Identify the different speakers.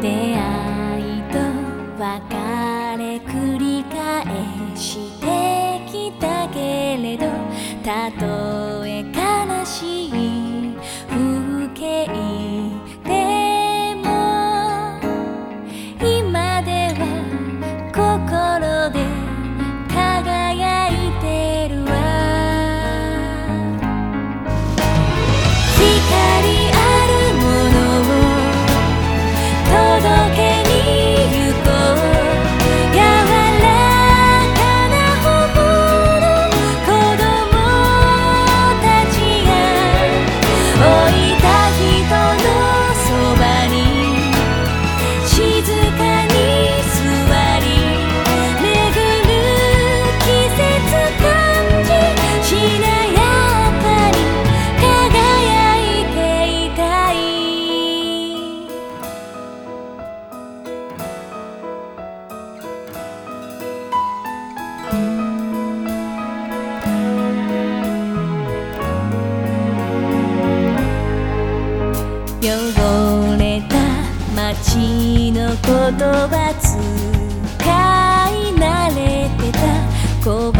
Speaker 1: 出会いと別れ繰り返してきたけれどたとえ chica. 汚れた街の言葉使い慣れてた小